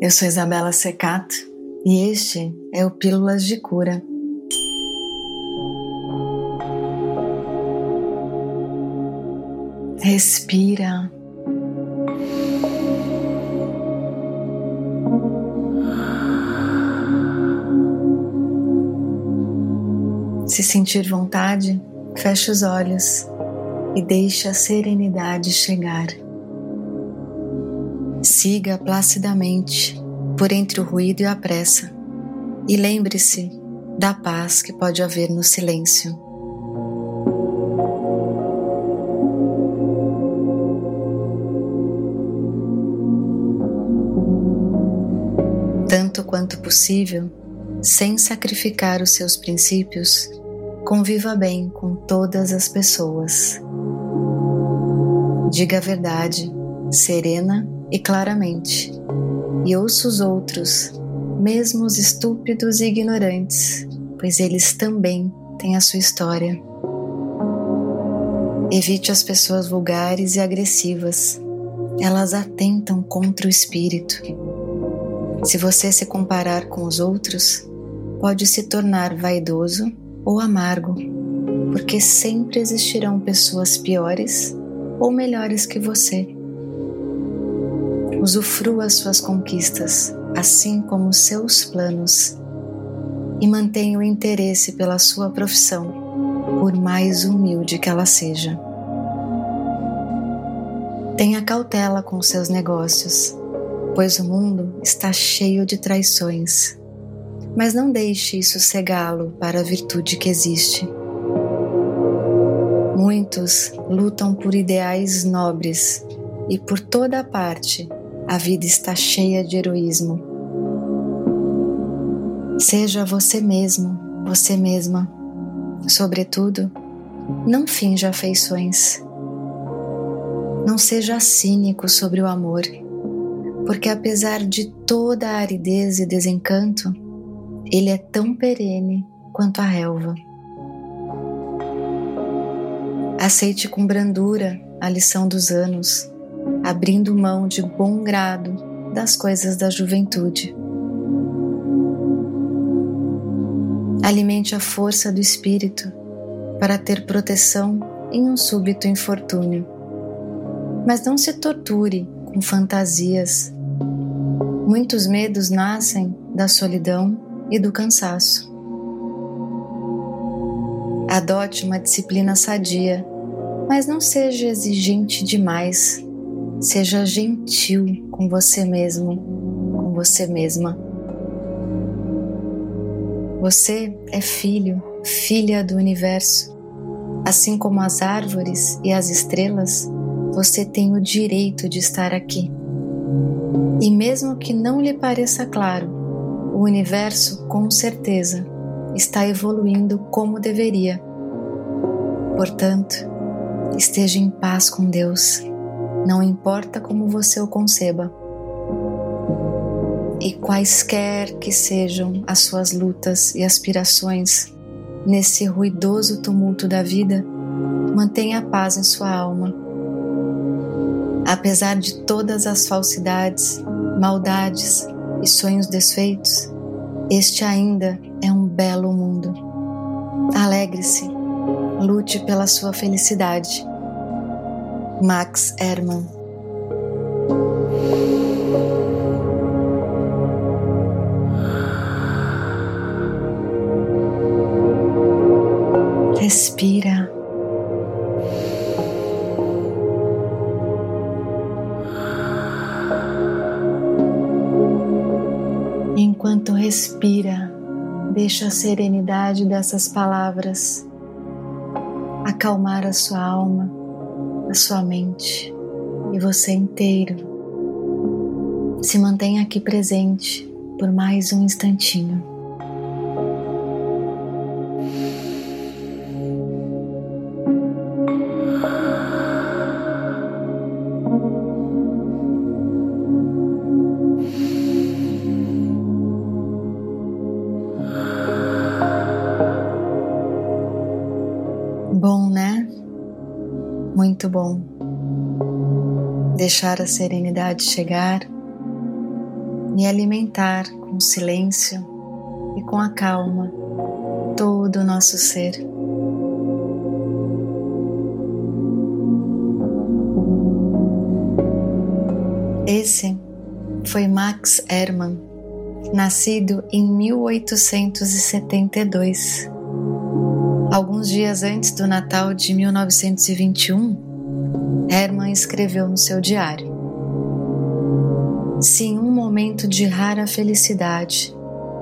Eu sou Isabela Secato e este é o Pílulas de Cura. Respira. Se sentir vontade, feche os olhos e deixe a serenidade chegar. Siga placidamente por entre o ruído e a pressa e lembre-se da paz que pode haver no silêncio. Tanto quanto possível, sem sacrificar os seus princípios, conviva bem com todas as pessoas. Diga a verdade, serena e claramente, e ouça os outros, mesmo os estúpidos e ignorantes, pois eles também têm a sua história. Evite as pessoas vulgares e agressivas, elas atentam contra o espírito. Se você se comparar com os outros, pode se tornar vaidoso ou amargo, porque sempre existirão pessoas piores ou melhores que você. Usufrua suas conquistas, assim como seus planos, e mantenha o interesse pela sua profissão, por mais humilde que ela seja. Tenha cautela com seus negócios, pois o mundo está cheio de traições. Mas não deixe isso cegá-lo para a virtude que existe. Muitos lutam por ideais nobres e por toda a parte a vida está cheia de heroísmo. Seja você mesmo, você mesma. Sobretudo, não finja afeições. Não seja cínico sobre o amor, porque apesar de toda a aridez e desencanto, ele é tão perene quanto a relva. Aceite com brandura a lição dos anos abrindo mão de bom grado das coisas da juventude. Alimente a força do espírito para ter proteção em um súbito infortúnio. Mas não se torture com fantasias. Muitos medos nascem da solidão e do cansaço. Adote uma disciplina sadia, mas não seja exigente demais Seja gentil com você mesmo, com você mesma. Você é filho, filha do universo. Assim como as árvores e as estrelas, você tem o direito de estar aqui. E mesmo que não lhe pareça claro, o universo com certeza está evoluindo como deveria. Portanto, esteja em paz com Deus não importa como você o conceba. E quaisquer que sejam as suas lutas e aspirações nesse ruidoso tumulto da vida, mantenha a paz em sua alma. Apesar de todas as falsidades, maldades e sonhos desfeitos, este ainda é um belo mundo. Alegre-se, lute pela sua felicidade Max Hermann. Respira. Enquanto respira, deixa a serenidade dessas palavras acalmar a sua alma a sua mente e você inteiro. Se mantenha aqui presente por mais um instantinho. Muito bom. Deixar a serenidade chegar e alimentar com silêncio e com a calma todo o nosso ser. Esse foi Max Hermann, nascido em 1872. Alguns dias antes do Natal de 1921, Hermann escreveu no seu diário: Se em um momento de rara felicidade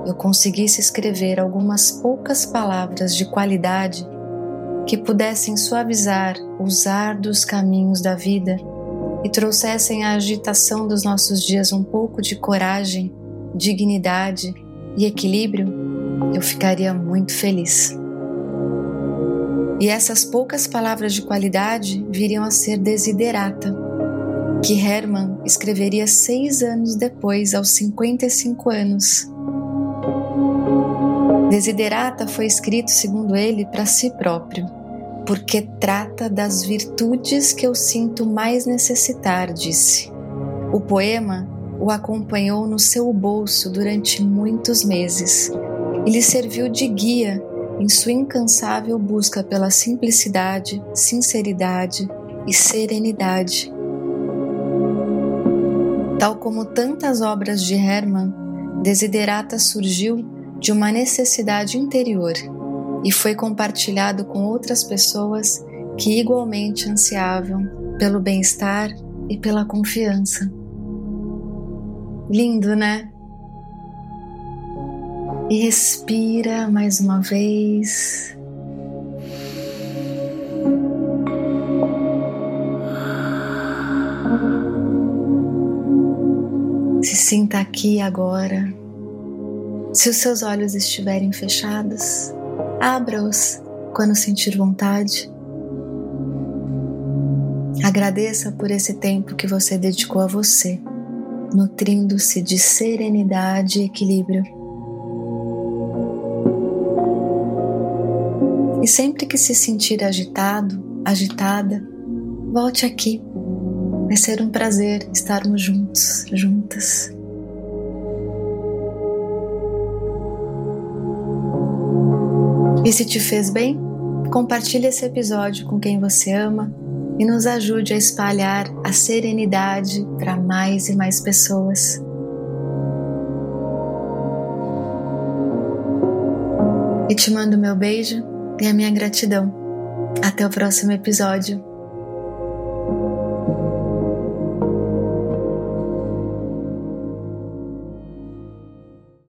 eu conseguisse escrever algumas poucas palavras de qualidade que pudessem suavizar os árduos caminhos da vida e trouxessem à agitação dos nossos dias um pouco de coragem, dignidade e equilíbrio, eu ficaria muito feliz. E essas poucas palavras de qualidade viriam a ser Desiderata, que Hermann escreveria seis anos depois, aos 55 anos. Desiderata foi escrito, segundo ele, para si próprio, porque trata das virtudes que eu sinto mais necessitar, disse. O poema o acompanhou no seu bolso durante muitos meses e lhe serviu de guia em sua incansável busca pela simplicidade, sinceridade e serenidade. Tal como tantas obras de Hermann, Desiderata surgiu de uma necessidade interior e foi compartilhado com outras pessoas que igualmente ansiavam pelo bem-estar e pela confiança. Lindo, né? E respira mais uma vez. Se sinta aqui agora. Se os seus olhos estiverem fechados, abra-os quando sentir vontade. Agradeça por esse tempo que você dedicou a você, nutrindo-se de serenidade e equilíbrio. E sempre que se sentir agitado, agitada, volte aqui. Vai ser um prazer estarmos juntos, juntas. E se te fez bem, compartilhe esse episódio com quem você ama e nos ajude a espalhar a serenidade para mais e mais pessoas. E te mando meu beijo e a minha gratidão. Até o próximo episódio.